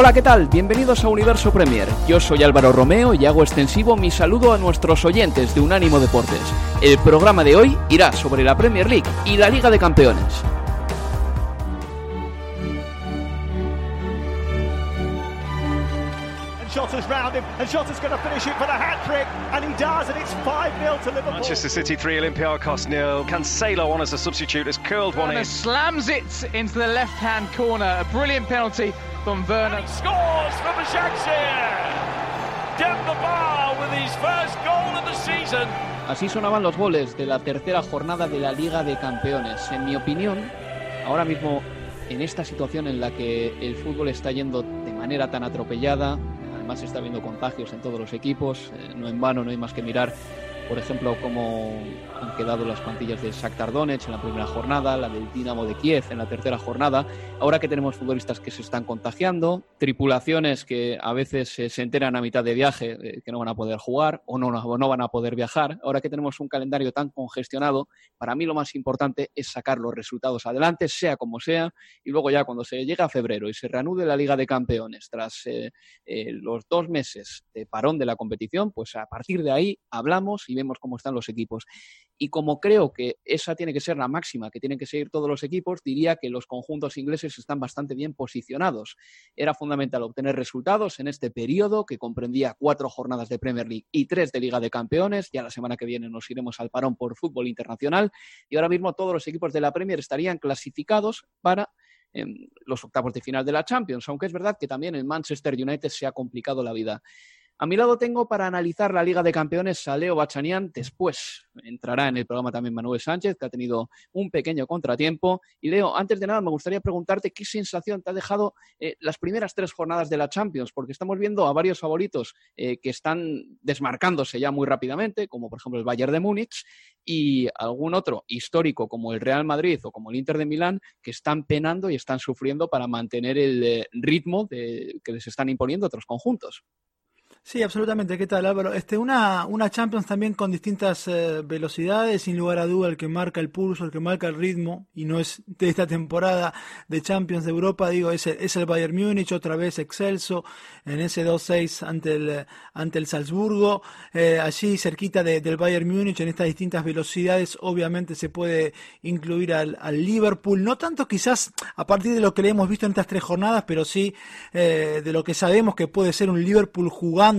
Hola, ¿qué tal? Bienvenidos a Universo Premier. Yo soy Álvaro Romeo y hago extensivo mi saludo a nuestros oyentes de Unánimo Deportes. El programa de hoy irá sobre la Premier League y la Liga de Campeones. Shotta's round him, and Shotta's going to finish it for the hat trick, and he does, and it's 5 0 to Liverpool. Manchester City 3, Olympiacos nil. Cancelo on as a substitute has curled one Werner in. slams it into the left-hand corner. A brilliant penalty from Werner. He scores for Başakşehir. Demba Ba with his first goal of the season. Así sonaban los goles de la tercera jornada de la Liga de Campeones. En mi opinión, ahora mismo en esta situación en la que el fútbol está yendo de manera tan atropellada, además está habiendo contagios en todos los equipos, eh, no en vano no hay más que mirar, por ejemplo, cómo han quedado las plantillas de Shakhtar Donetsk en la primera jornada, la del Dinamo de Kiev en la tercera jornada, ahora que tenemos futbolistas que se están contagiando, tripulaciones que a veces eh, se enteran a mitad de viaje eh, que no van a poder jugar o no, no, van a poder viajar, ahora que tenemos un calendario tan congestionado, para mí lo más importante es sacar los resultados adelante, sea como sea, y luego ya cuando se llega a febrero y se reanude la Liga de Campeones tras eh, los dos meses de parón de la competición, pues a partir de ahí hablamos y vemos cómo están los equipos. Y como creo que esa tiene que ser la máxima que tienen que seguir todos los equipos, diría que los conjuntos ingleses están bastante bien posicionados. Era fundamental obtener resultados en este periodo que comprendía cuatro jornadas de Premier League y tres de Liga de Campeones. Ya la semana que viene nos iremos al parón por fútbol internacional y ahora mismo todos los equipos de la Premier estarían clasificados para em, los octavos de final de la Champions, aunque es verdad que también en Manchester United se ha complicado la vida. A mi lado tengo para analizar la Liga de Campeones a Leo Bachanian. Después entrará en el programa también Manuel Sánchez, que ha tenido un pequeño contratiempo. Y Leo, antes de nada, me gustaría preguntarte qué sensación te ha dejado eh, las primeras tres jornadas de la Champions, porque estamos viendo a varios favoritos eh, que están desmarcándose ya muy rápidamente, como por ejemplo el Bayern de Múnich, y algún otro histórico como el Real Madrid o como el Inter de Milán, que están penando y están sufriendo para mantener el eh, ritmo que les están imponiendo otros conjuntos. Sí, absolutamente. ¿Qué tal, Álvaro? Este, una, una Champions también con distintas eh, velocidades, sin lugar a duda, el que marca el pulso, el que marca el ritmo, y no es de esta temporada de Champions de Europa, digo, es el, es el Bayern Múnich, otra vez excelso, en ese 2-6 ante el, ante el Salzburgo, eh, allí cerquita de- del Bayern Múnich, en estas distintas velocidades, obviamente se puede incluir al, al Liverpool, no tanto quizás a partir de lo que le hemos visto en estas tres jornadas, pero sí eh, de lo que sabemos que puede ser un Liverpool jugando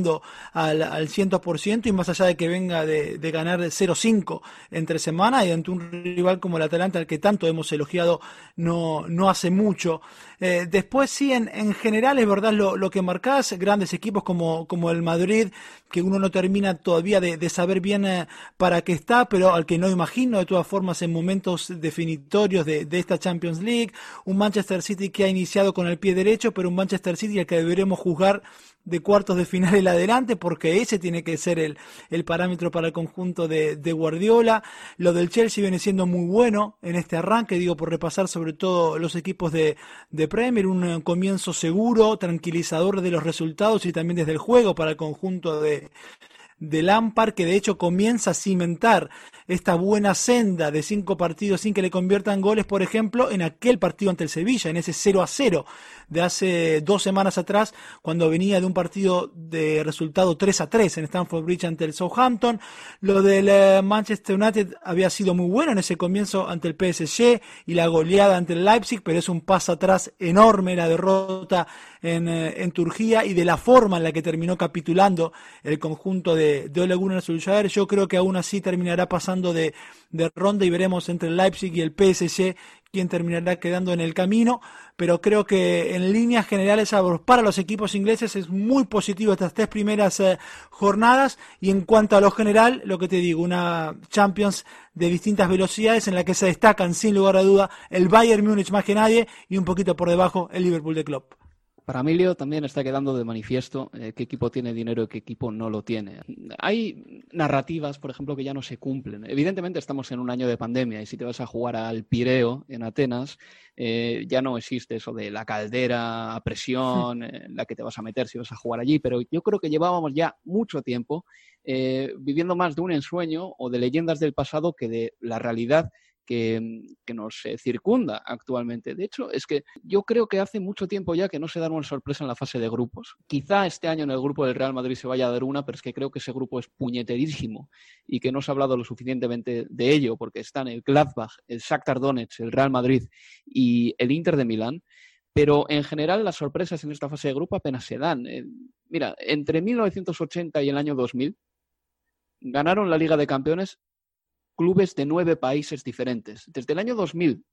al, al 100% y más allá de que venga de, ganar 0-5 entre semana y ante un rival como el Atalanta al que tanto hemos elogiado no, no hace mucho. Eh, después sí, en, en general es verdad lo, lo que marcás, grandes equipos como, como el Madrid, que uno no termina todavía de, de saber bien eh, para qué está, pero al que no imagino de todas formas en momentos definitorios de, de esta Champions League, un Manchester City que ha iniciado con el pie derecho, pero un Manchester City al que deberemos juzgar de cuartos de final en adelante, porque ese tiene que ser el, el parámetro para el conjunto de, de Guardiola. Lo del Chelsea viene siendo muy bueno en este arranque, digo, por repasar sobre todo los equipos de, de Premier, un eh, comienzo seguro, tranquilizador de los resultados y también desde el juego para el conjunto de, de Lampard, que de hecho comienza a cimentar esta buena senda de cinco partidos sin que le conviertan goles, por ejemplo, en aquel partido ante el Sevilla, en ese 0 a 0 de hace dos semanas atrás, cuando venía de un partido de resultado 3 a 3 en Stamford Bridge ante el Southampton. Lo del eh, Manchester United había sido muy bueno en ese comienzo ante el PSG y la goleada ante el Leipzig, pero es un paso atrás enorme la derrota en, eh, en Turquía y de la forma en la que terminó capitulando el conjunto de, de Ole Gunnar Solskjaer. Yo creo que aún así terminará pasando de, ronda y veremos entre el Leipzig y el PSG quién terminará quedando en el camino, pero creo que en líneas generales para los equipos ingleses es muy positivo estas tres primeras eh, jornadas y en cuanto a lo general, lo que te digo, una Champions de distintas velocidades en la que se destacan sin lugar a duda el Bayern Múnich más que nadie y un poquito por debajo el Liverpool de Klopp. Para Emilio también está quedando de manifiesto eh, qué equipo tiene dinero y qué equipo no lo tiene. Hay narrativas, por ejemplo, que ya no se cumplen. Evidentemente estamos en un año de pandemia y si te vas a jugar al Pireo en Atenas, eh, ya no existe eso de la caldera a presión en la que te vas a meter si vas a jugar allí, pero yo creo que llevábamos ya mucho tiempo eh, viviendo más de un ensueño o de leyendas del pasado que de la realidad que, nos eh, circunda actualmente. De hecho, es que yo creo que hace mucho tiempo ya que no se da una sorpresa en la fase de grupos. Quizá este año en el grupo del Real Madrid se vaya a dar una, pero es que creo que ese grupo es puñeterísimo y que no se ha hablado lo suficientemente de ello, porque están el Gladbach, el Shakhtar Donetsk, el Real Madrid y el Inter de Milán. Pero en general las sorpresas en esta fase de grupo apenas se dan. Eh, mira, entre 1980 y el año 2000 ganaron la Liga de Campeones clubes de nueve países diferentes. Desde el año 2000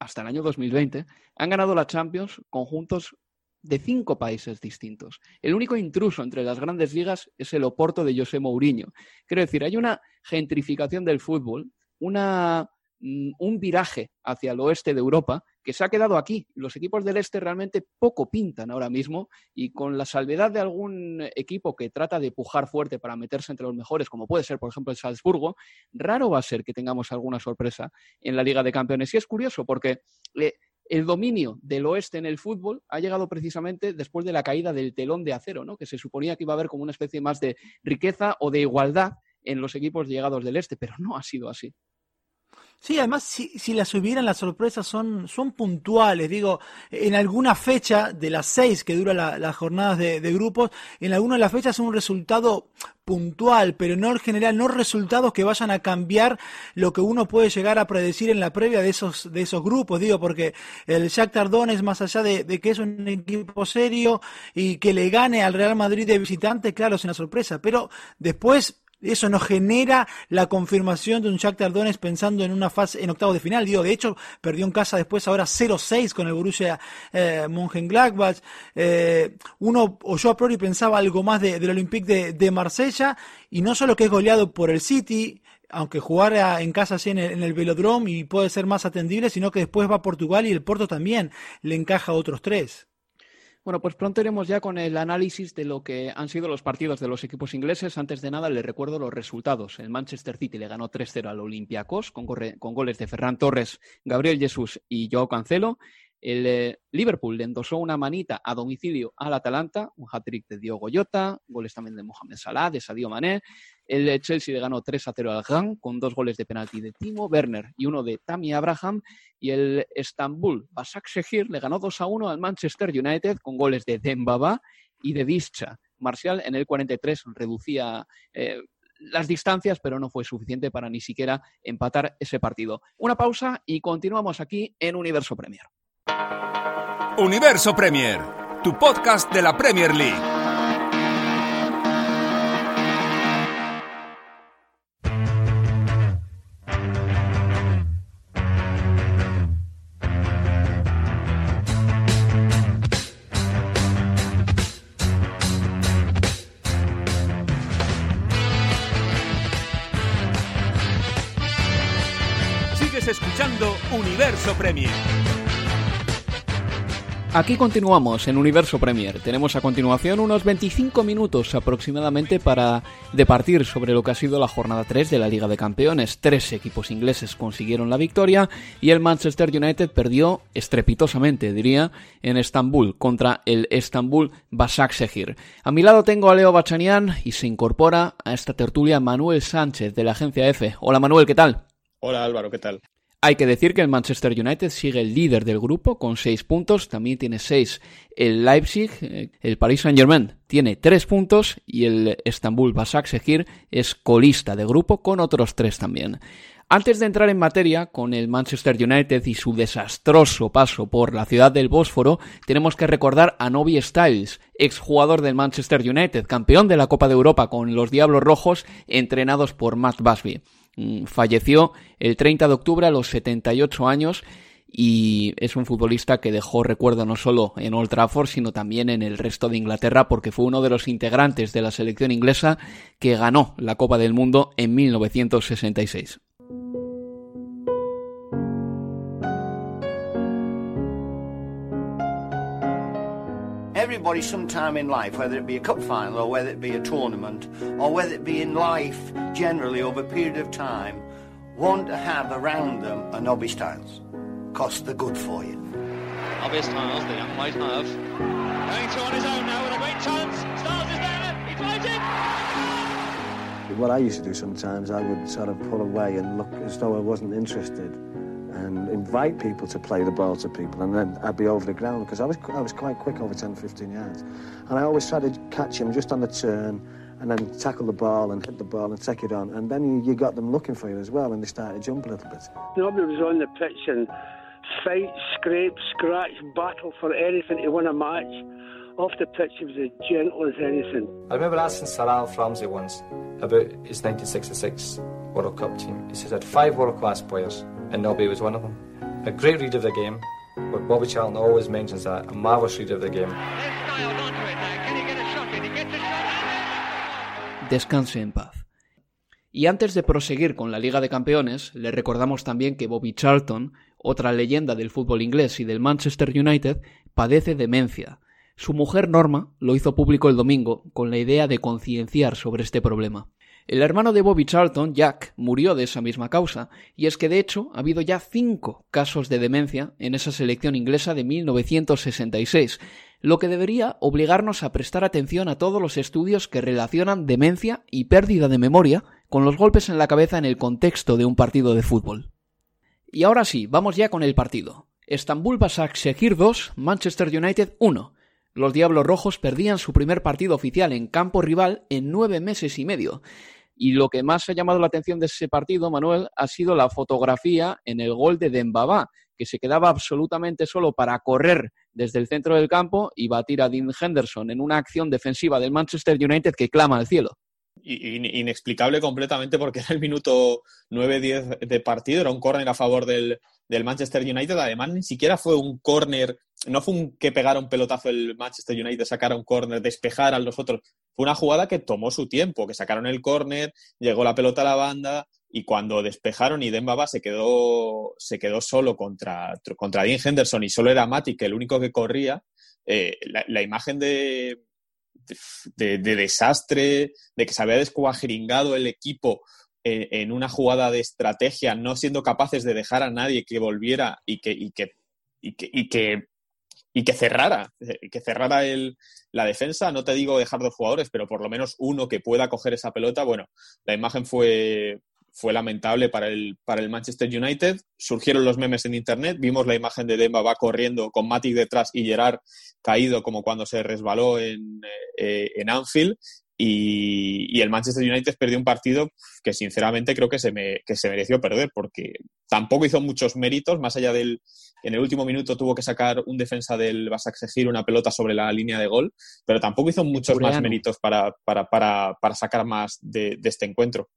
hasta el año 2020 han ganado la Champions conjuntos de cinco países distintos. El único intruso entre las grandes ligas es el Oporto de José Mourinho. Quiero decir, hay una gentrificación del fútbol, una Mm, un viraje hacia el oeste de Europa que se ha quedado aquí. Los equipos del este realmente poco pintan ahora mismo y con la salvedad de algún equipo que trata de pujar fuerte para meterse entre los mejores, como puede ser, por ejemplo, el Salzburgo, raro va a ser que tengamos alguna sorpresa en la Liga de Campeones. Y es curioso porque eh, el dominio del oeste en el fútbol ha llegado precisamente después de la caída del telón de acero, ¿no? que se suponía que iba a haber como una especie más de riqueza o de igualdad en los equipos llegados del este, pero no ha sido así. Sí, además, si, si las hubieran, las sorpresas son, son puntuales. Digo, en alguna fecha de las seis que dura las jornadas de, grupos, en alguna de las fechas es un resultado puntual, pero no en general, no resultados que vayan a cambiar lo que uno puede llegar a predecir en la previa de esos, de esos grupos. Digo, porque el Shakhtar es más allá de, de que es un equipo serio y que le gane al Real Madrid de visitante, claro, es una sorpresa. Pero después eso no genera la confirmación de un Shakhtar Donetsk pensando en una fase en octavos de final. Digo, de hecho, perdió en casa después ahora 0-6 con el Borussia eh, Mönchengladbach. Eh, uno, o yo a priori pensaba algo más del Olympique de, de, Marsella, y no solo que es goleado por el City, aunque jugara en casa así en el, en el Velodrome y puede ser más atendible, sino que después va a Portugal y el Porto también le encaja a otros tres. Bueno, pues pronto iremos ya con el análisis de lo que han sido los partidos de los equipos ingleses. Antes de nada, les recuerdo los resultados. El Manchester City le ganó 3-0 al Olympiacos con, con, goles de Ferran Torres, Gabriel Jesús y Joao Cancelo. El eh, Liverpool le endosó una manita a domicilio al Atalanta, un hat-trick de Diogo Jota, goles también de Mohamed Salah, de Sadio Mané. El Chelsea le ganó 3 a 0 al Gang con dos goles de penalti de Timo Werner y uno de Tammy Abraham. Y el Estambul Basak Shehir le ganó 2 a 1 al Manchester United con goles de Dembaba y de Discha. Marcial en el 43 reducía eh, las distancias, pero no fue suficiente para ni siquiera empatar ese partido. Una pausa y continuamos aquí en Universo Premier. Universo Premier, tu podcast de la Premier League. Escuchando Universo Premier. Aquí continuamos en Universo Premier. Tenemos a continuación unos 25 minutos aproximadamente para departir sobre lo que ha sido la jornada 3 de la Liga de Campeones. Tres equipos ingleses consiguieron la victoria y el Manchester United perdió estrepitosamente, diría, en Estambul contra el Estambul Basaksehir. A mi lado tengo a Leo Bachanian y se incorpora a esta tertulia Manuel Sánchez de la agencia F. Hola Manuel, ¿qué tal? Hola Álvaro, ¿qué tal? Hay que decir que el Manchester United sigue el líder del grupo con 6 puntos, también tiene 6 el Leipzig, eh, el Paris Saint-Germain tiene 3 puntos y el Estambul Basaksehir es colista de grupo con otros 3 también. Antes de entrar en materia con el Manchester United y su desastroso paso por la ciudad del Bósforo, tenemos que recordar a Novi Styles, exjugador del Manchester United, campeón de la Copa de Europa con los Diablos Rojos, entrenados por Matt Busby. Mm, falleció el 30 de octubre a los 78 años y es un futbolista que dejó recuerdo no solo en Old Trafford, sino también en el resto de Inglaterra, porque fue uno de los integrantes de la selección inglesa que ganó la Copa del Mundo en 1966. Everybody sometime in life, whether it be a cup final or whether it be a tournament or whether it be in life generally over a period of time, want to have around them a Nobby Styles. Cost they're good for you. Nobby Styles, the young might have. Going to on his own now with a great chance. Styles is there. He finds it. What I used to do sometimes, I would sort of pull away and look as though I wasn't interested and invite people to play the ball to people, and then I'd be over the ground because I was I was quite quick over 10, 15 yards, and I always tried to catch him just on the turn, and then tackle the ball and hit the ball and take it on, and then you, you got them looking for you as well, and they started to jump a little bit. Nobody was on the pitch and fight, scrape, scratch, battle for anything to win a match. Off the pitch, he was as gentle as anything. I remember asking Sir Alf Ramsey once about his 1966 World Cup team. He says he had five world-class players and Nobby was one of them. A great read of the game, but Bobby Charlton always mentions that, a marvellous read of the game. Descanse en paz. Y antes de proseguir con la Liga de Campeones, le recordamos también que Bobby Charlton, otra leyenda del fútbol inglés y del Manchester United, padece demencia. Su mujer Norma lo hizo público el domingo con la idea de concienciar sobre este problema. El hermano de Bobby Charlton, Jack, murió de esa misma causa, y es que de hecho ha habido ya cinco casos de demencia en esa selección inglesa de 1966, lo que debería obligarnos a prestar atención a todos los estudios que relacionan demencia y pérdida de memoria con los golpes en la cabeza en el contexto de un partido de fútbol. Y ahora sí, vamos ya con el partido. Estambul Basaksehir 2, Manchester United 1. Los Diablos Rojos perdían su primer partido oficial en campo rival en nueve meses y medio. Y lo que más ha llamado la atención de ese partido, Manuel, ha sido la fotografía en el gol de Dembaba, que se quedaba absolutamente solo para correr desde el centro del campo y batir a Dean Henderson en una acción defensiva del Manchester United que clama al cielo. Inexplicable completamente porque era el minuto 9-10 de partido, era un córner a favor del, Manchester United. Además, ni siquiera fue un córner, no fue un que pegara un pelotazo el Manchester United, sacara un córner, despejar a los otros. Fue una jugada que tomó su tiempo, que sacaron el córner, llegó la pelota a la banda y cuando despejaron y Dembaba se quedó, se quedó solo contra, contra Dean Henderson y solo era Matic el único que corría, eh, la, imagen de, de, de, desastre, de que se había descuajeringado el equipo en, una jugada de estrategia, no siendo capaces de dejar a nadie que volviera y que, y que, y que, y que cerrara, que cerrara el, la defensa, no te digo dejar dos jugadores, pero por lo menos uno que pueda coger esa pelota, bueno, la imagen fue, fue lamentable para el, para el Manchester United. Surgieron los memes en internet, vimos la imagen de Demba va corriendo con Matic detrás y Gerard caído como cuando se resbaló en, eh, en Anfield y, el Manchester United perdió un partido que sinceramente creo que se, me, que se mereció perder porque tampoco hizo muchos méritos, más allá del... En el último minuto tuvo que sacar un defensa del Basaksehir una pelota sobre la línea de gol, pero tampoco hizo muchos más méritos para, para, para, para sacar más de, de este encuentro.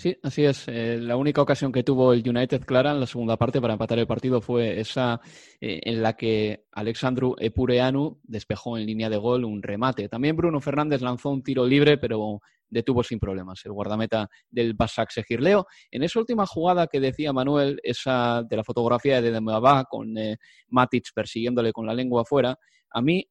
Sí, así es. Eh, la única ocasión que tuvo el United clara en la segunda parte para empatar el partido fue esa eh, en la que Alexandru Epureanu despejó en línea de gol un remate. También Bruno Fernández lanzó un tiro libre, pero detuvo sin problemas el guardameta del Basak Segirleo. En esa última jugada que decía Manuel, esa de la fotografía de Dembaba con eh, Matic persiguiéndole con la lengua afuera, a mí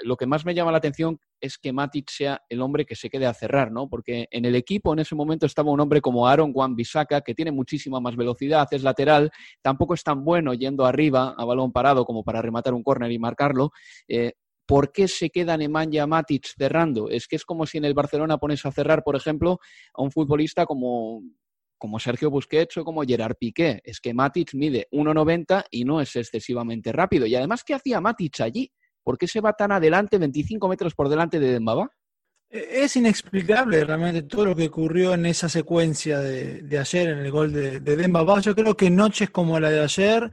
lo que más me llama la atención es que Matic sea el hombre que se quede a cerrar, ¿no? Porque en el equipo en ese momento estaba un hombre como Aaron Wan Bisaka, que tiene muchísima más velocidad, es lateral, tampoco es tan bueno yendo arriba a balón parado como para rematar un córner y marcarlo. Eh, ¿Por qué se queda Nemanja Matic cerrando? Es que es como si en el Barcelona pones a cerrar, por ejemplo, a un futbolista como, como Sergio Busquets o como Gerard Piqué. Es que Matic mide 1,90 y no es excesivamente rápido. Y además, ¿qué hacía Matic allí? ¿Por qué se va tan adelante, 25 metros por delante de Dembaba? E-, es inexplicable realmente todo lo que ocurrió en esa secuencia de, ayer en el gol de, de Dembaba. Yo creo que noches como la de ayer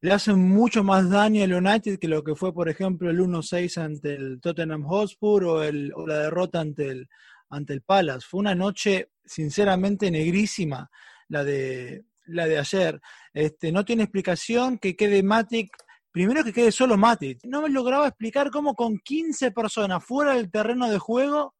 le hacen mucho más daño al United que lo que fue, por ejemplo, el 1-6 ante el Tottenham Hotspur o, o la derrota ante el, ante el Palace. Fue una noche, sinceramente, negrísima la de, la de ayer. Este, no tiene explicación que quede Matic Primero que quede solo Matic. No me lograba explicar cómo con 15 personas fuera del terreno de juego,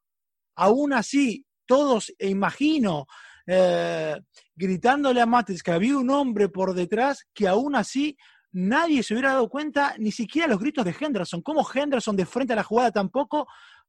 aún así, todos, e imagino, eh, gritándole a Matic que había un hombre por detrás, que aún así nadie se hubiera dado cuenta, ni siquiera los gritos de Henderson. Cómo Henderson de frente a la jugada tampoco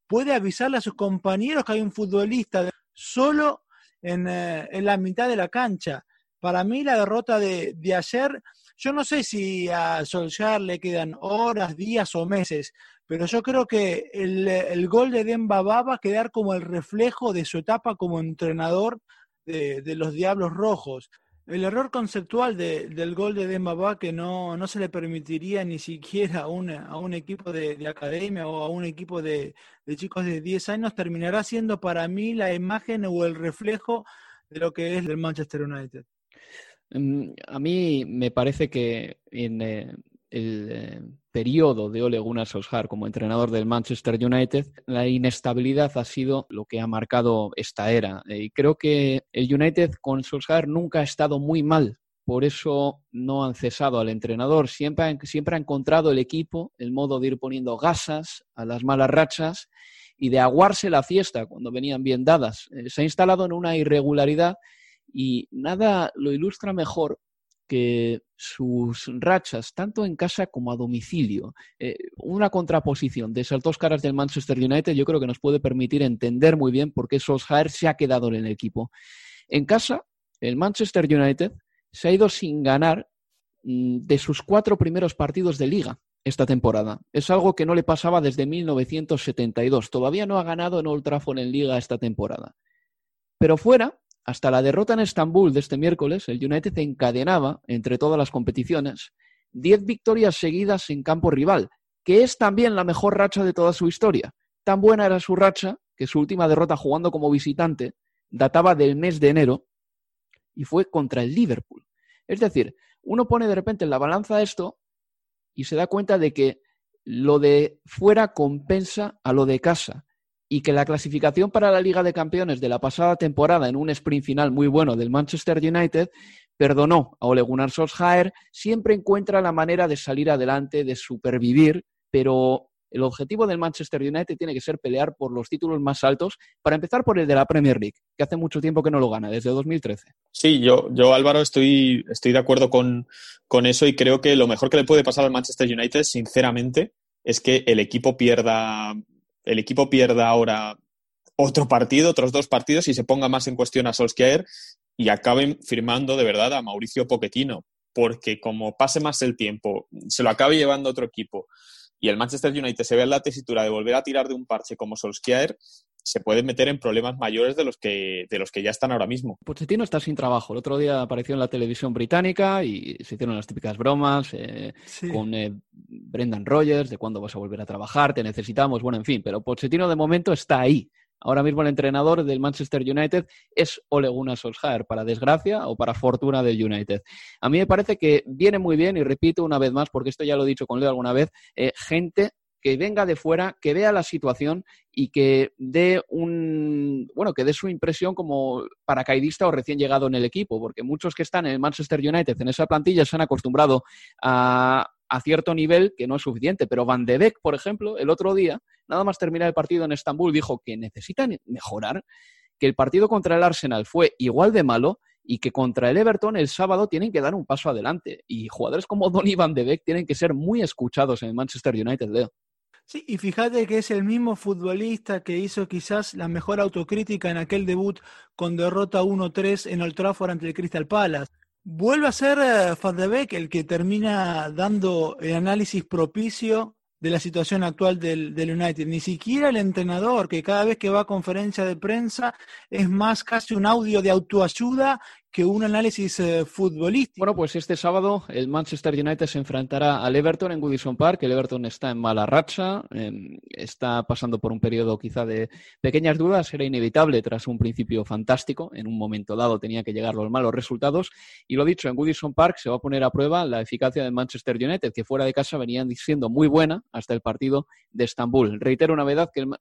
puede avisarle a sus compañeros que hay un futbolista solo en, eh, en la mitad de la cancha. Para mí la derrota de, de ayer yo no sé si a Solskjaer le quedan horas, días o meses, pero yo creo que el, gol de Demba va a quedar como el reflejo de su etapa como entrenador de, los Diablos Rojos. El error conceptual del gol de Demba va que no, no se le permitiría ni siquiera a, a un equipo de, academia o a un equipo de, de chicos de 10 años terminará siendo para mí la imagen o el reflejo de lo que es el Manchester United. Mm, a mí me parece que en eh, el eh, periodo de Ole Gunnar Solskjaer como entrenador del Manchester United, la inestabilidad ha sido lo que ha marcado esta era. Eh, y creo que el United con Solskjaer nunca ha estado muy mal. Por eso no han cesado al entrenador. Siempre, siempre ha encontrado el equipo el modo de ir poniendo gasas a las malas rachas y de aguarse la fiesta cuando venían bien dadas. se ha instalado en una irregularidad y nada lo ilustra mejor que sus rachas, tanto en casa como a domicilio. Eh, una contraposición de esas dos caras del Manchester United yo creo que nos puede permitir entender muy bien por qué Solskjaer se ha quedado en el equipo. En casa, el Manchester United se ha ido sin ganar mm, de sus cuatro primeros partidos de liga esta temporada. Es algo que no le pasaba desde 1972. Todavía no ha ganado en Old Trafford en liga esta temporada. Pero fuera, hasta la derrota en Estambul de este miércoles, el United encadenaba, entre todas las competiciones, 10 victorias seguidas en campo rival, que es también la mejor racha de toda su historia. Tan buena era su racha que su última derrota jugando como visitante databa del mes de enero y fue contra el Liverpool. Es decir, uno pone de repente en la balanza esto y se da cuenta de que lo de fuera compensa a lo de casa y que la clasificación para la Liga de Campeones de la pasada temporada en un sprint final muy bueno del Manchester United perdonó a Ole Gunnar Solskjaer, siempre encuentra la manera de salir adelante, de supervivir, pero el objetivo del Manchester United tiene que ser pelear por los títulos más altos, para empezar por el de la Premier League, que hace mucho tiempo que no lo gana, desde 2013. Sí, yo, yo Álvaro, estoy, estoy de acuerdo con, con eso y creo que lo mejor que le puede pasar al Manchester United, sinceramente, es que el equipo pierda el equipo pierda ahora otro partido, otros dos partidos y se ponga más en cuestión a Solskjaer y acaben firmando de verdad a Mauricio Pochettino, porque como pase más el tiempo, se lo acabe llevando otro equipo y el Manchester United se ve en la tesitura de volver a tirar de un parche como Solskjaer, se puede meter en problemas mayores de los que, de los que ya están ahora mismo. Pochettino está sin trabajo. El otro día apareció en la televisión británica y se hicieron las típicas bromas eh, con eh, Brendan Rogers de cuándo vas a volver a trabajar, te necesitamos, bueno, en fin, pero Pochettino de momento está ahí. Ahora mismo el entrenador del Manchester United es Ole Gunnar Solskjaer, para desgracia o para fortuna del United. A mí me parece que viene muy bien, y repito una vez más, porque esto ya lo he dicho con Leo alguna vez, eh, gente que venga de fuera, que vea la situación y que dé un bueno, que dé su impresión como paracaidista o recién llegado en el equipo, porque muchos que están en el Manchester United en esa plantilla se han acostumbrado a, a cierto nivel que no es suficiente. Pero Van de Beek, por ejemplo, el otro día, nada más terminar el partido en Estambul, dijo que necesitan mejorar, que el partido contra el Arsenal fue igual de malo y que contra el Everton el sábado tienen que dar un paso adelante. Y jugadores como Donny Van de Beek tienen que ser muy escuchados en el Manchester United, Leo. Sí, y fíjate que es el mismo futbolista que hizo quizás la mejor autocrítica en aquel debut con derrota 1-3 en Old Trafford ante el Crystal Palace. Vuelve a ser uh, Van de Beek el que termina dando el análisis propicio de la situación actual del, United. Ni siquiera el entrenador, que cada vez que va a conferencia de prensa es más casi un audio de autoayuda que un análisis eh, futbolístico. Bueno, pues este sábado el Manchester United se enfrentará al Everton en Goodison Park. El Everton está en mala racha, eh, está pasando por un periodo quizá de pequeñas dudas. Era inevitable tras un principio fantástico. En un momento dado tenía que llegar los malos resultados. Y lo dicho, en Goodison Park se va a poner a prueba la eficacia del Manchester United, que fuera de casa venían siendo muy buena hasta el partido de Estambul. Reitero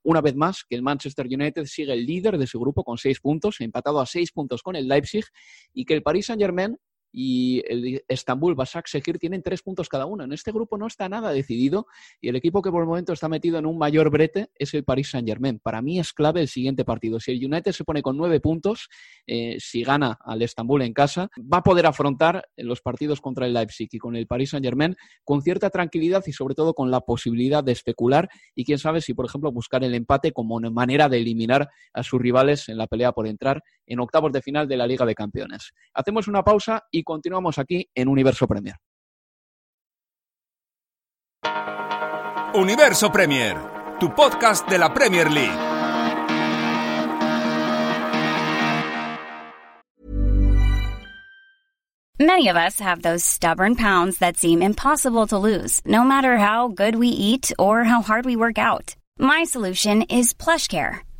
una vez más que el Manchester United sigue el líder de su grupo con seis puntos, empatado a seis puntos con el Leipzig y que el Paris Saint-Germain y el Estambul Başakşehir tienen tres puntos cada uno. En este grupo no está nada decidido y el equipo que por el momento está metido en un mayor brete es el Paris Saint Germain. Para mí es clave el siguiente partido. Si el United se pone con nueve puntos, eh, si gana al Estambul en casa, va a poder afrontar los partidos contra el Leipzig y con el Paris Saint Germain con cierta tranquilidad y sobre todo con la posibilidad de especular y quién sabe si por ejemplo buscar el empate como manera de eliminar a sus rivales en la pelea por entrar en octavos de final de la Liga de Campeones. Hacemos una pausa y continuamos aquí en Universo Premier. Universo Premier, tu podcast de la Premier League. Many of us have those stubborn pounds that seem impossible to lose, no matter how good we eat or how hard we work out. My solution is PlushCare.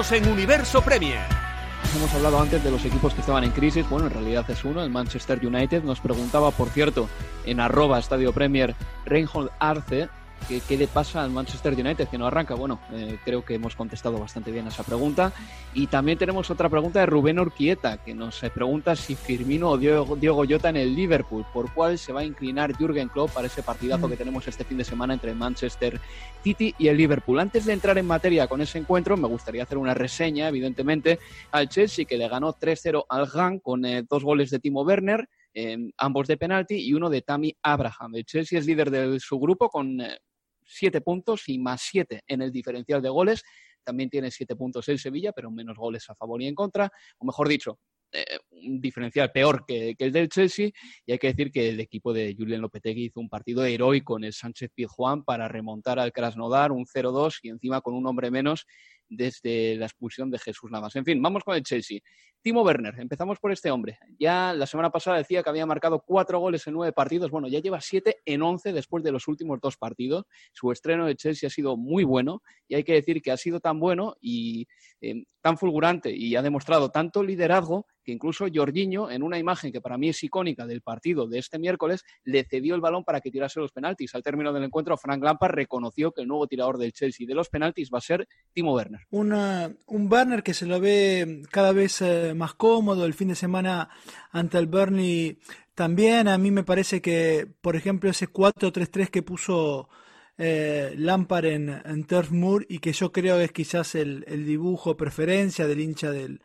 En Universo Premier. Hemos hablado antes de los equipos que estaban en crisis. Bueno, en realidad es uno, el Manchester United. Nos preguntaba, por cierto, en arroba Estadio Premier, Reinhold Arce, qué le pasa al Manchester United, que no arranca. Bueno, eh, creo que hemos contestado bastante bien a esa pregunta. Y también tenemos otra pregunta de Rubén Urquieta, que nos pregunta si Firmino o Diego, Diego Jota en el Liverpool, por cuál se va a inclinar Jürgen Klopp para ese partidazo Mm. que tenemos este fin de semana entre Manchester City y el Liverpool. Antes de entrar en materia con ese encuentro, me gustaría hacer una reseña, evidentemente, al Chelsea, que le ganó 3-0 al Gang con eh, dos goles de Timo Werner, eh, ambos de penalti, y uno de Tammy Abraham. El Chelsea es líder de su grupo con eh, siete puntos y más siete en el diferencial de goles. También tiene siete puntos el Sevilla, pero menos goles a favor y en contra. O mejor dicho, un diferencial peor que, el del Chelsea y hay que decir que el equipo de Julian Lopetegui hizo un partido heroico en el Sánchez Pizjuán para remontar al Krasnodar un 0-2 y encima con un hombre menos desde la expulsión de Jesús Navas. En fin, vamos con el Chelsea. Timo Werner, empezamos por este hombre. Ya la semana pasada decía que había marcado cuatro goles en nueve partidos. Bueno, ya lleva siete en once después de los últimos dos partidos. Su estreno de Chelsea ha sido muy bueno y hay que decir que ha sido tan bueno y eh, tan fulgurante y ha demostrado tanto liderazgo incluso Jorginho, en una imagen que para mí es icónica del partido de este miércoles, le cedió el balón para que tirase los penaltis. Al término del encuentro, Frank Lampard reconoció que el nuevo tirador del Chelsea de los penaltis va a ser Timo Werner. un Werner que se lo ve cada vez eh, más cómodo el fin de semana ante el Burnley. También a mí me parece que, por ejemplo, ese 4-3-3 que puso eh, Lampard en, en Turf Moor y que yo creo que es quizás el, el dibujo preferencia del hincha del,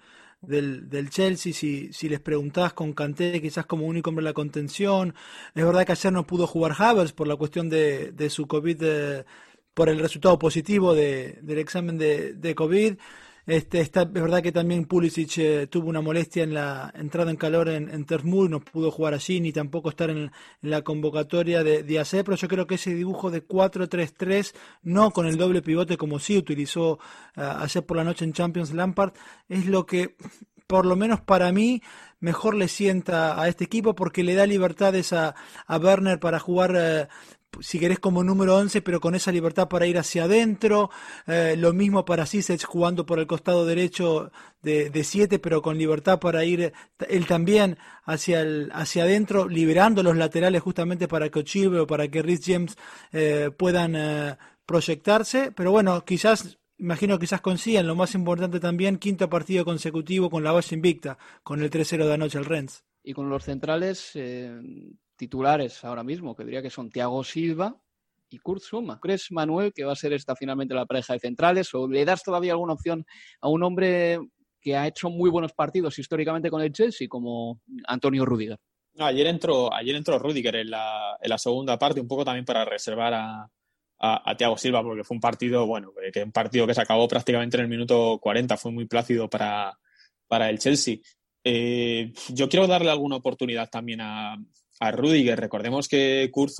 del, del Chelsea, si, si les preguntás con Kanté, quizás como único hombre de la contención. Es verdad que ayer no pudo jugar Havers por la cuestión de, de su COVID, eh, por el resultado positivo de, del examen de, de COVID. Este, es verdad que también Pulisic eh, tuvo una molestia en la entrada en calor en, en no pudo jugar allí ni tampoco estar en, la convocatoria de, de pero yo creo que ese dibujo de 4-3-3, no con el doble pivote como sí utilizó eh, ayer por la noche en Champions Lampard, es lo que por lo menos para mí mejor le sienta a este equipo porque le da libertades a, a Werner para jugar eh, si querés como número 11, pero con esa libertad para ir hacia adentro. Eh, lo mismo para Sisech jugando por el costado derecho de 7, pero con libertad para ir él también hacia, el, hacia adentro, liberando los laterales justamente para que Ochilve o para que Rhys James eh, puedan eh, proyectarse. Pero bueno, quizás imagino quizás consigan lo más importante también, quinto partido consecutivo con la base invicta, con el 3-0 de anoche al Rennes. Y con los centrales, titulares ahora mismo, que diría que son Thiago Silva y Kurt Suma. ¿Crees, Manuel, que va a ser esta finalmente la pareja de centrales o le das todavía alguna opción a un hombre que ha hecho muy buenos partidos históricamente con el Chelsea, como Antonio Rudiger? ayer entró, ayer entró Rudiger en la, en la segunda parte, un poco también para reservar a, a, Thiago Silva, porque fue un partido, bueno, que un partido que se acabó prácticamente en el minuto 40, fue muy plácido para, para el Chelsea. Eh, yo quiero darle alguna oportunidad también a, a Rudiger. Recordemos que Kurt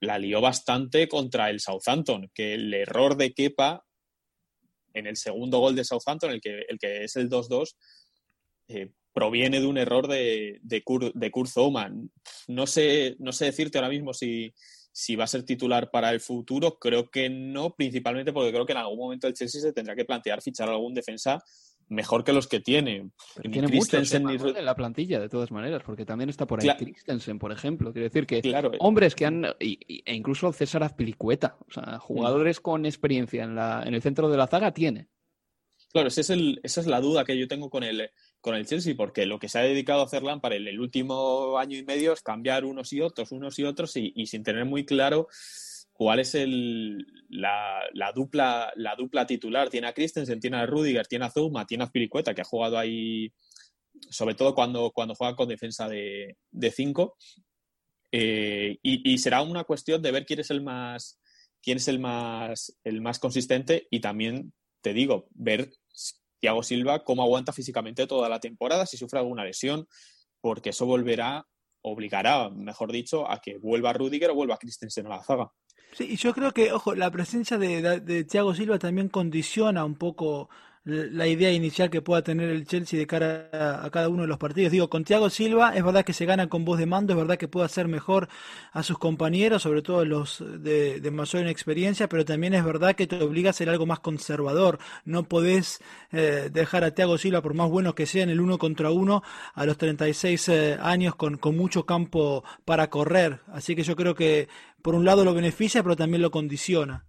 la lió bastante contra el Southampton, que el error de Kepa en el segundo gol de Southampton, el que, el que es el 2-2, eh, proviene de un error de, de, Kurt, de No sé, no sé decirte ahora mismo si, si va a ser titular para el futuro. Creo que no, principalmente porque creo que en algún momento el Chelsea se tendrá que plantear fichar algún defensa mejor que los que tiene. tiene Christensen en la plantilla, de todas maneras, porque también está por ahí Christensen, por ejemplo. Quiero decir que hombres que han. e incluso César Azpilicueta, o sea, jugadores con experiencia en, la, en el centro de la zaga, tiene. Claro, esa es, el, esa es la duda que yo tengo con el, con el Chelsea, porque lo que se ha dedicado a hacer Lampard en el último año y medio es cambiar unos y otros, unos y otros, y, y sin tener muy claro cuál es el, la, la, dupla, la dupla titular. Tiene a Christensen, tiene a Rudiger, tiene a Zouma, tiene a Spiricueta, que ha jugado ahí, sobre todo cuando, cuando juega con defensa de, de cinco. Eh, y, será una cuestión de ver quién es el más quién es el más el más consistente y también te digo ver Thiago Silva cómo aguanta físicamente toda la temporada si sufre alguna lesión porque eso volverá obligará mejor dicho a que vuelva Rudiger o vuelva Christensen a la zaga. Sí, y yo creo que, ojo, la presencia de, de Thiago Silva también condiciona un poco la idea inicial que pueda tener el Chelsea de cara a, cada uno de los partidos. Digo, con Thiago Silva es verdad que se gana con voz de mando, es verdad que puede hacer mejor a sus compañeros, sobre todo los de, mayor experiencia, pero también es verdad que te obliga a ser algo más conservador. No podés eh, dejar a Thiago Silva, por más bueno que sea en el uno contra uno, a los 36 eh, años con, con mucho campo para correr. Así que yo creo que por un lado lo beneficia, pero también lo condiciona.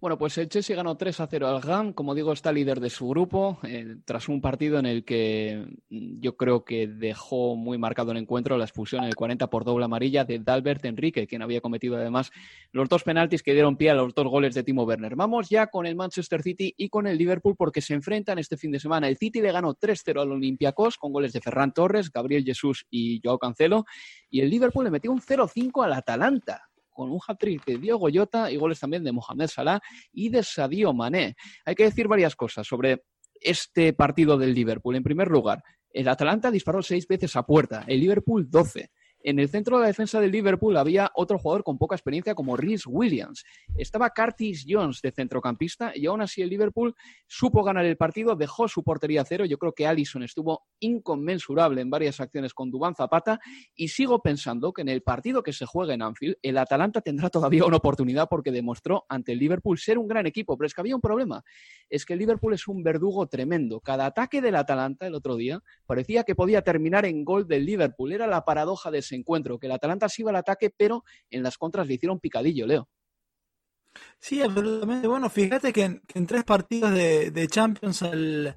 Bueno, pues el Chelsea ganó 3 a 0 al GAM, como digo, está líder de su grupo, eh, tras un partido en el que mm, yo creo que dejó muy marcado el encuentro la expulsión en el 40 por doble amarilla de Dalbert Enrique, quien había cometido además los dos penaltis que dieron pie a los dos goles de Timo Werner. Vamos ya con el Manchester City y con el Liverpool porque se enfrentan este fin de semana. El City le ganó 3-0 al Olympiacos con goles de Ferran Torres, Gabriel Jesús y Joao Cancelo, y el Liverpool le metió un 0-5 al Atalanta con un hat-trick de Diogo Jota y goles también de Mohamed Salah y de Sadio Mané. Hay que decir varias cosas sobre este partido del Liverpool. En primer lugar, El Atalanta disparó seis veces a puerta, el Liverpool 12. En el centro de la defensa del Liverpool había otro jugador con poca experiencia como Rhys Williams. Estaba Curtis Jones de centrocampista y aún así el Liverpool supo ganar el partido, dejó su portería a cero. Yo creo que Allison estuvo inconmensurable en varias acciones con Dubán Zapata y sigo pensando que en el partido que se juega en Anfield el Atalanta tendrá todavía una oportunidad porque demostró ante el Liverpool ser un gran equipo. Pero es que había un problema, es que el Liverpool es un verdugo tremendo. Cada ataque del Atalanta el otro día parecía que podía terminar en gol del Liverpool. Era la paradoja de encuentro, que el Atalanta sí iba al ataque, pero en las contras le hicieron picadillo, Leo. Sí, absolutamente. Bueno, fíjate que en, tres partidos de, Champions al,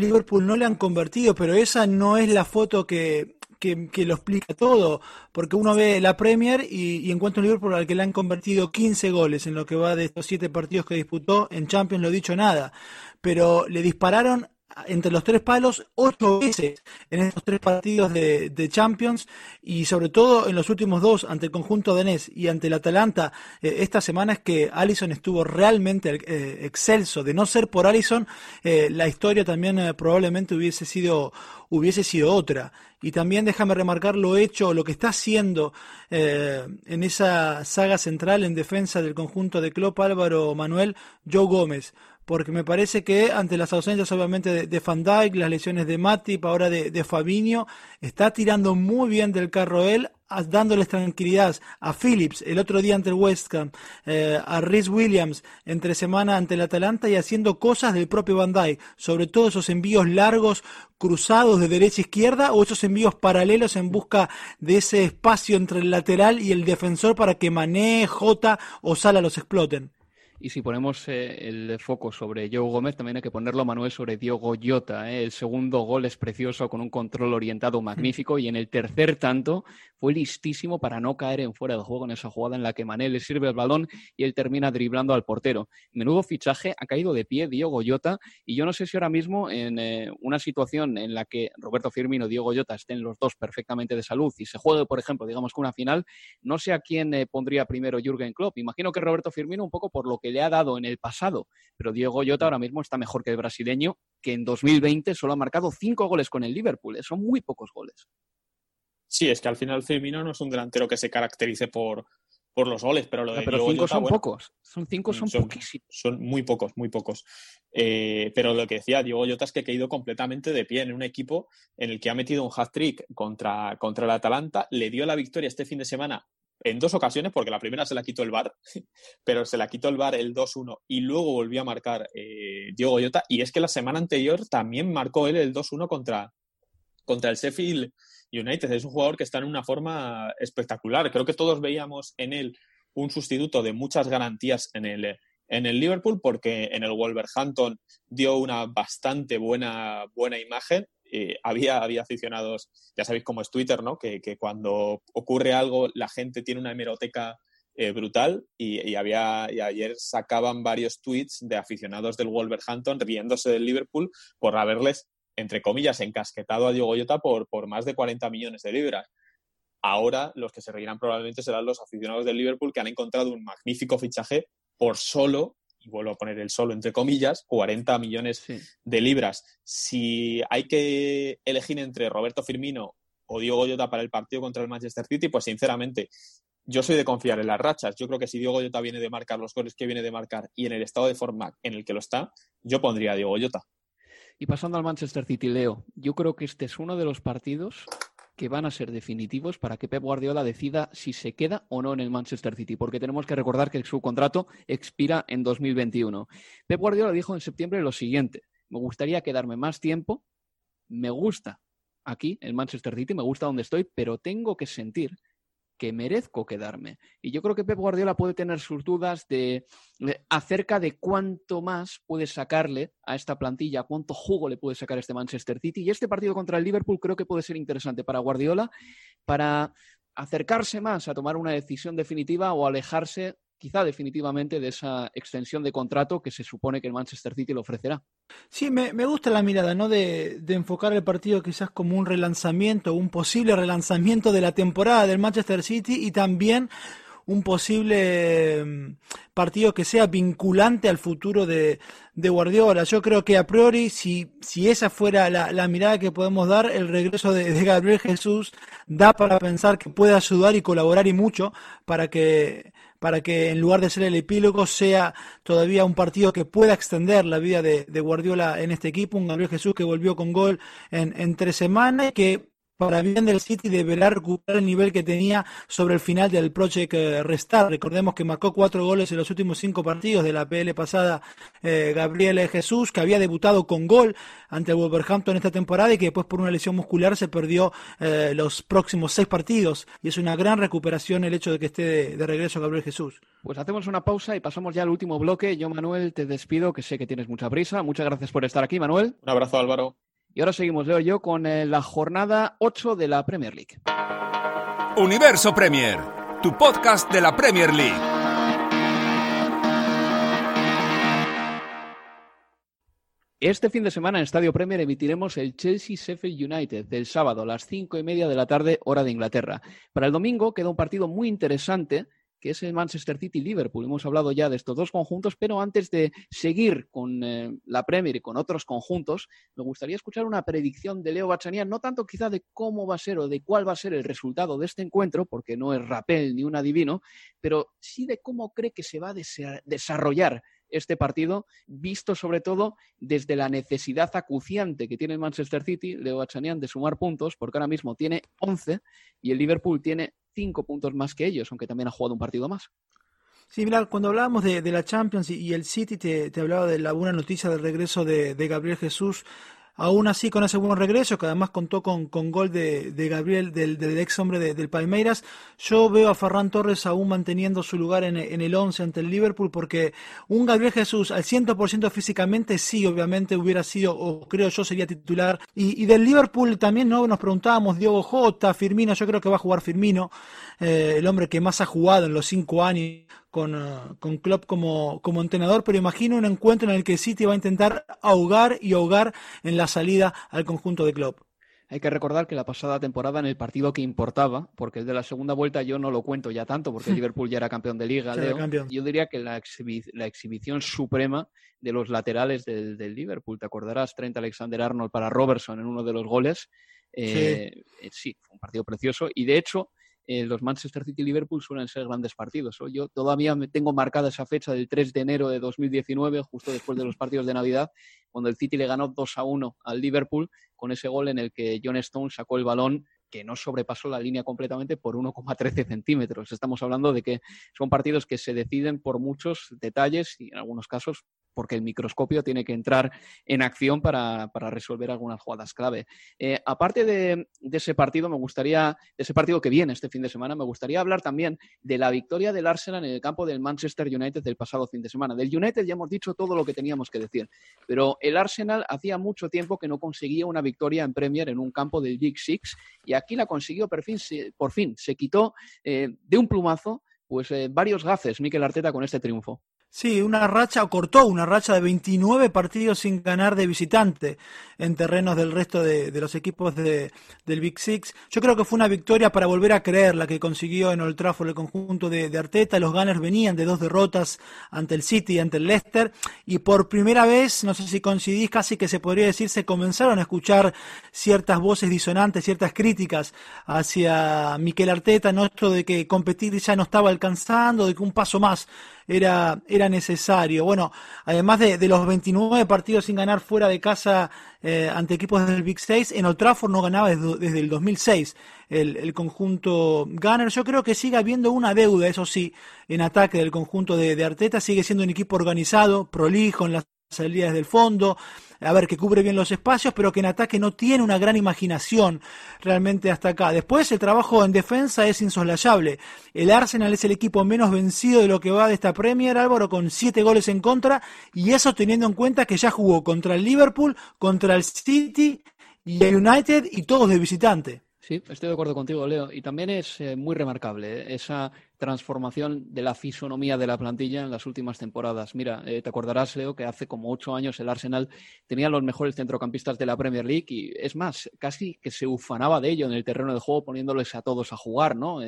Liverpool no le han convertido, pero esa no es la foto que, lo explica todo, porque uno ve la Premier y, y, encuentra un Liverpool al que le han convertido 15 goles en lo que va de estos siete partidos que disputó, en Champions lo dicho nada, pero le dispararon entre los tres palos ocho veces en estos tres partidos de, Champions y sobre todo en los últimos dos ante el conjunto danés y ante el Atalanta eh, esta semana es que Allison estuvo realmente eh, excelso. De no ser por Allison eh, la historia también probablemente hubiese sido hubiese sido otra. Y también déjame remarcar lo hecho lo que está haciendo en esa saga central en defensa del conjunto de Klopp Álvaro Manuel Joe Gómez porque me parece que ante las ausencias obviamente de, Van Dijk, las lesiones de Matip, ahora de, de Fabinho, está tirando muy bien del carro él, dándoles tranquilidad a Phillips el otro día ante el West Ham, eh, a Rhys Williams entre semana ante el Atalanta y haciendo cosas del propio Van Dijk, sobre todo esos envíos largos cruzados de derecha a izquierda o esos envíos paralelos en busca de ese espacio entre el lateral y el defensor para que Mané, Jota o Sala los exploten. Y si ponemos eh, el foco sobre Diego Gómez, también hay que ponerlo, Manuel, sobre Diego Jota. ¿eh? El segundo gol es precioso, con un control orientado magnífico. Y en el tercer tanto fue listísimo para no caer en fuera de juego en esa jugada en la que Mané le sirve el balón y él termina driblando al portero. Menudo fichaje, ha caído de pie Diego Jota. Y yo no sé si ahora mismo, en eh, una situación en la que Roberto Firmino y Diego Jota estén los dos perfectamente de salud y se juegue, por ejemplo, digamos que una final, no sé a quién pondría primero Jürgen Klopp. Imagino que Roberto Firmino, un poco por lo que le ha dado en el pasado. Pero Diego Jota ahora mismo está mejor que el brasileño, que en 2020 solo ha marcado cinco goles con el Liverpool. ¿eh? Son muy pocos goles. Sí, es que al final Firmino no es un delantero que se caracterice por, por los goles, pero lo de pero cinco son pocos. Son cinco son, poquísimos. Son muy pocos, muy pocos. Eh, pero lo que decía Diego Jota es que ha caído completamente de pie en un equipo en el que ha metido un hat-trick contra, contra el Atalanta, le dio la victoria este fin de semana en dos ocasiones, porque la primera se la quitó el VAR, pero se la quitó el VAR el 2-1 y luego volvió a marcar eh, Diego Jota. Y es que la semana anterior también marcó él el 2-1 contra, contra el Sheffield United. Es un jugador que está en una forma espectacular. Creo que todos veíamos en él un sustituto de muchas garantías en el, en el Liverpool, porque en el Wolverhampton dio una bastante buena, buena imagen eh, había, había aficionados, ya sabéis cómo es Twitter, ¿no? Que, cuando ocurre algo la gente tiene una hemeroteca eh, brutal y, había, ayer sacaban varios tweets de aficionados del Wolverhampton riéndose del Liverpool por haberles, entre comillas, encasquetado a Diego Goyota por, por más de 40 millones de libras. Ahora los que se reirán probablemente serán los aficionados del Liverpool que han encontrado un magnífico fichaje por solo y vuelvo a poner el solo entre comillas, 40 millones de libras. Si hay que elegir entre Roberto Firmino o Diego Jota para el partido contra el Manchester City, pues sinceramente, yo soy de confiar en las rachas. Yo creo que si Diego Jota viene de marcar los goles que viene de marcar y en el estado de forma en el que lo está, yo pondría a Diego Jota. Y pasando al Manchester City, Leo, yo creo que este es uno de los partidos que van a ser definitivos para que Pep Guardiola decida si se queda o no en el Manchester City, porque tenemos que recordar que su contrato expira en 2021. Pep Guardiola dijo en septiembre lo siguiente, me gustaría quedarme más tiempo, me gusta aquí, el Manchester City, me gusta donde estoy, pero tengo que sentir que merezco quedarme. Y yo creo que Pep Guardiola puede tener sus dudas de, acerca de cuánto más puede sacarle a esta plantilla, cuánto jugo le puede sacar este Manchester City. Y este partido contra el Liverpool creo que puede ser interesante para Guardiola para acercarse más a tomar una decisión definitiva o alejarse quizá definitivamente de esa extensión de contrato que se supone que el Manchester City le ofrecerá. Sí, me, gusta la mirada, ¿no? De, enfocar el partido quizás como un relanzamiento, un posible relanzamiento de la temporada del Manchester City y también un posible mm, partido que sea vinculante al futuro de, de Guardiola. Yo creo que a priori, si, si esa fuera la, mirada que podemos dar, el regreso de, de, Gabriel Jesús da para pensar que puede ayudar y colaborar y mucho para que para que en lugar de ser el epílogo sea todavía un partido que pueda extender la vida de, Guardiola en este equipo, un Gabriel Jesús que volvió con gol en, en tres semanas y que para bien del City deberá recuperar el nivel que tenía sobre el final del Project eh, Restart. Recordemos que marcó cuatro goles en los últimos cinco partidos de la PL pasada eh, Gabriel Jesús, que había debutado con gol ante el Wolverhampton esta temporada y que después por una lesión muscular se perdió eh, los próximos seis partidos. Y es una gran recuperación el hecho de que esté de, regreso Gabriel Jesús. Pues hacemos una pausa y pasamos ya al último bloque. Yo, Manuel, te despido, que sé que tienes mucha prisa. Muchas gracias por estar aquí, Manuel. Un abrazo, Álvaro. Y ahora seguimos, Leo yo, con eh, la jornada 8 de la Premier League. Universo Premier, tu podcast de la Premier League. Este fin de semana en Estadio Premier emitiremos el Chelsea Sheffield United del sábado a las cinco y media de la tarde, hora de Inglaterra. Para el domingo queda un partido muy interesante es el Manchester City-Liverpool. Hemos hablado ya de estos dos conjuntos, pero antes de seguir con eh, la Premier y con otros conjuntos, me gustaría escuchar una predicción de Leo Bachanian, no tanto quizá de cómo va a ser o de cuál va a ser el resultado de este encuentro, porque no es rapel ni un adivino, pero sí de cómo cree que se va a desarrollar este partido, visto sobre todo desde la necesidad acuciante que tiene el Manchester City, Leo Bachanian, de sumar puntos, porque ahora mismo tiene 11 y el Liverpool tiene cinco puntos más que ellos, aunque también ha jugado un partido más. Sí, mira, cuando hablábamos de, la Champions y, el City, te, hablaba de la buena noticia del regreso de, de Gabriel Jesús Aún así, con ese buen regreso, que además contó con, con gol de, de Gabriel, del, del, ex hombre de, del Palmeiras, yo veo a Ferran Torres aún manteniendo su lugar en, en el 11 ante el Liverpool, porque un Gabriel Jesús al 100% físicamente, sí, obviamente hubiera sido, o creo yo, sería titular. Y, y del Liverpool también no nos preguntábamos, Diego Jota, Firmino, yo creo que va a jugar Firmino, eh, el hombre que más ha jugado en los cinco años con, uh, con Klopp como, como entrenador, pero imagino un encuentro en el que City va a intentar ahogar y ahogar en la salida al conjunto de Klopp. Hay que recordar que la pasada temporada en el partido que importaba, porque el de la segunda vuelta yo no lo cuento ya tanto, porque Liverpool ya era campeón de liga, yo diría que la, la, exhibición suprema de los laterales del, del, Liverpool, te acordarás, Trent Alexander Arnold para Robertson en uno de los goles, eh, eh, sí, fue un partido precioso y de hecho eh, los Manchester City y Liverpool suelen ser grandes partidos. Yo todavía me tengo marcada esa fecha del 3 de enero de 2019, justo después de los partidos de Navidad, cuando el City le ganó 2 a 1 al Liverpool con ese gol en el que John Stone sacó el balón que no sobrepasó la línea completamente por 1,13 centímetros. Estamos hablando de que son partidos que se deciden por muchos detalles y en algunos casos porque el microscopio tiene que entrar en acción para, resolver algunas jugadas clave. Eh, aparte de, ese partido, me gustaría, de ese partido que viene este fin de semana, me gustaría hablar también de la victoria del Arsenal en el campo del Manchester United del pasado fin de semana. Del United ya hemos dicho todo lo que teníamos que decir, pero el Arsenal hacía mucho tiempo que no conseguía una victoria en Premier en un campo del Big Six y aquí la consiguió por fin, se, por fin, se quitó eh, de un plumazo pues eh, varios gafes Mikel Arteta con este triunfo. Sí, una racha, o cortó una racha de 29 partidos sin ganar de visitante en terrenos del resto de, los equipos de, del Big Six. Yo creo que fue una victoria para volver a creer la que consiguió en Old Trafford el conjunto de, Arteta. Los Gunners venían de dos derrotas ante el City y ante el Leicester y por primera vez, no sé si coincidís, casi que se podría decir, se comenzaron a escuchar ciertas voces disonantes, ciertas críticas hacia Miquel Arteta, no esto de que competir ya no estaba alcanzando, de que un paso más era, era necesario. Bueno, además de, los 29 partidos sin ganar fuera de casa eh, ante equipos del Big Six, en Old Trafford no ganaba desde, el 2006 el, el, conjunto Gunner. Yo creo que sigue habiendo una deuda, eso sí, en ataque del conjunto de, de Arteta. Sigue siendo un equipo organizado, prolijo en las salidas del fondo, a ver, que cubre bien los espacios, pero que en ataque no tiene una gran imaginación realmente hasta acá. Después el trabajo en defensa es insoslayable. El Arsenal es el equipo menos vencido de lo que va de esta Premier, Álvaro, con siete goles en contra, y eso teniendo en cuenta que ya jugó contra el Liverpool, contra el City y el United y todos de visitante. Sí, estoy de acuerdo contigo, Leo. Y también es eh, muy remarcable eh, esa transformación de la fisonomía de la plantilla en las últimas temporadas. Mira, eh, te acordarás, Leo, que hace como ocho años el Arsenal tenía los mejores centrocampistas de la Premier League y es más, casi que se ufanaba de ello en el terreno de juego poniéndoles a todos a jugar, ¿no?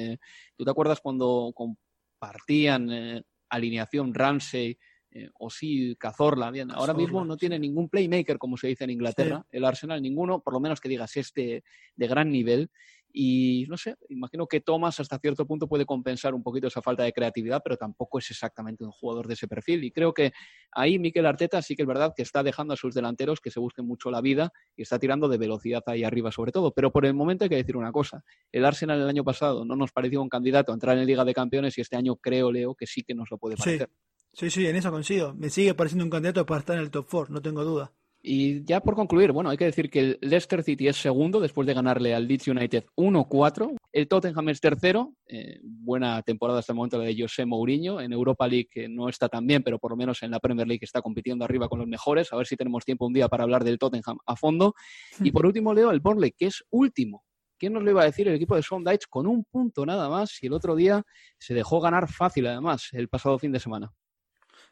¿Tú te acuerdas cuando con partían eh, alineación Ramsey, eh, o sí, Cazorla, bien. Ahora mismo no tiene ningún playmaker, como se dice en Inglaterra, el Arsenal, ninguno, por lo menos que digas este de gran nivel. Y no sé, imagino que Thomas hasta cierto punto puede compensar un poquito esa falta de creatividad, pero tampoco es exactamente un jugador de ese perfil. Y creo que ahí Mikel Arteta sí que es verdad que está dejando a sus delanteros que se busquen mucho la vida y está tirando de velocidad ahí arriba sobre todo. Pero por el momento hay que decir una cosa, el Arsenal el año pasado no nos pareció un candidato a entrar en Liga de Campeones y este año creo, Leo, que sí que nos lo puede parecer. Sí, sí, en eso coincido. Me sigue pareciendo un candidato para estar en el top 4, no tengo duda. Y ya por concluir, bueno, hay que decir que el Leicester City es segundo después de ganarle al Leeds United 1-4. El Tottenham es tercero. Eh, buena temporada hasta el momento la de José Mourinho. En Europa League que no está tan bien, pero por lo menos en la Premier League está compitiendo arriba con los mejores. A ver si tenemos tiempo un día para hablar del Tottenham a fondo. Y por último, Leo, el Burnley, que es último. ¿Quién nos lo iba a decir? El equipo de Sondage con un punto nada más y el otro día se dejó ganar fácil además el pasado fin de semana.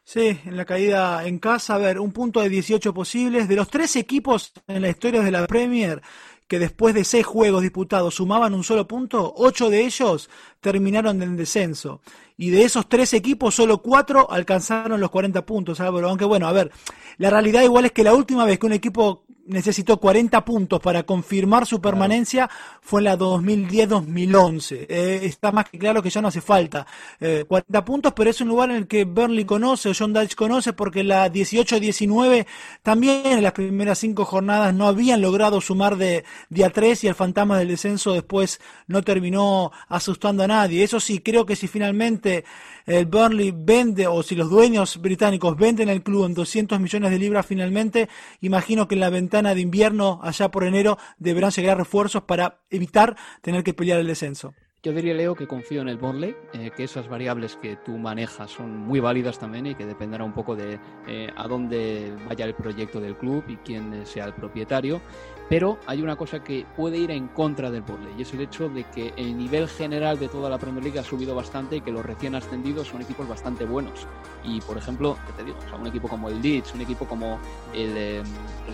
Sí, en la caída en casa, a ver, un punto de 18 posibles. De los tres equipos en la historia de la Premier que después de seis juegos disputados sumaban un solo punto, ocho de ellos terminaron en descenso. Y de esos tres equipos, solo cuatro alcanzaron los 40 puntos, Álvaro. Aunque bueno, a ver, la realidad igual es que la última vez que un equipo necesitó 40 puntos para confirmar su permanencia fue en la 2010-2011. Eh, está más que claro que ya no hace falta 40 eh, puntos, pero es un lugar en el que Burnley conoce o John Dyche conoce porque la 18-19 también en las primeras cinco jornadas no habían logrado sumar de, día 3 y el fantasma del descenso después no terminó asustando a nadie. Eso sí, creo que si finalmente el Burnley vende o si los dueños británicos venden el club en 200 millones de libras finalmente, imagino que en la ventana de invierno, allá por enero, deberán llegar refuerzos para evitar tener que pelear el descenso. Yo diría, Leo, que confío en el Burnley, eh, que esas variables que tú manejas son muy válidas también y que dependerá un poco de eh, a dónde vaya el proyecto del club y quién sea el propietario. Pero hay una cosa que puede ir en contra del Burnley y es el hecho de que el nivel general de toda la Premier League ha subido bastante y que los recién ascendidos son equipos bastante buenos. Y por ejemplo, te digo? un equipo como el Leeds, un equipo como el, eh,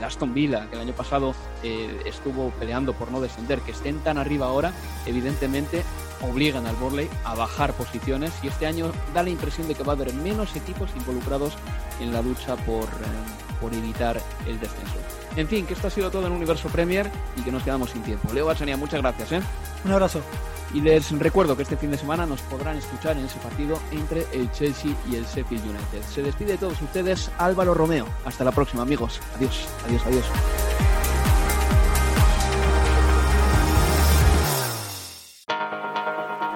Aston Villa, que el año pasado eh, estuvo peleando por no descender, que estén tan arriba ahora, evidentemente obligan al Burnley a bajar posiciones y este año da la impresión de que va a haber menos equipos involucrados en la lucha por, eh, por evitar el descenso. En fin, que esto ha sido todo en Universo Premier y que nos quedamos sin tiempo. Leo Balsania, muchas gracias. ¿eh? Un abrazo. Y les recuerdo que este fin de semana nos podrán escuchar en ese partido entre el Chelsea y el Sheffield United. Se despide de todos ustedes Álvaro Romeo. Hasta la próxima, amigos. Adiós, adiós, adiós.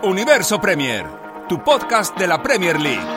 Universo Premier, tu podcast de la Premier League.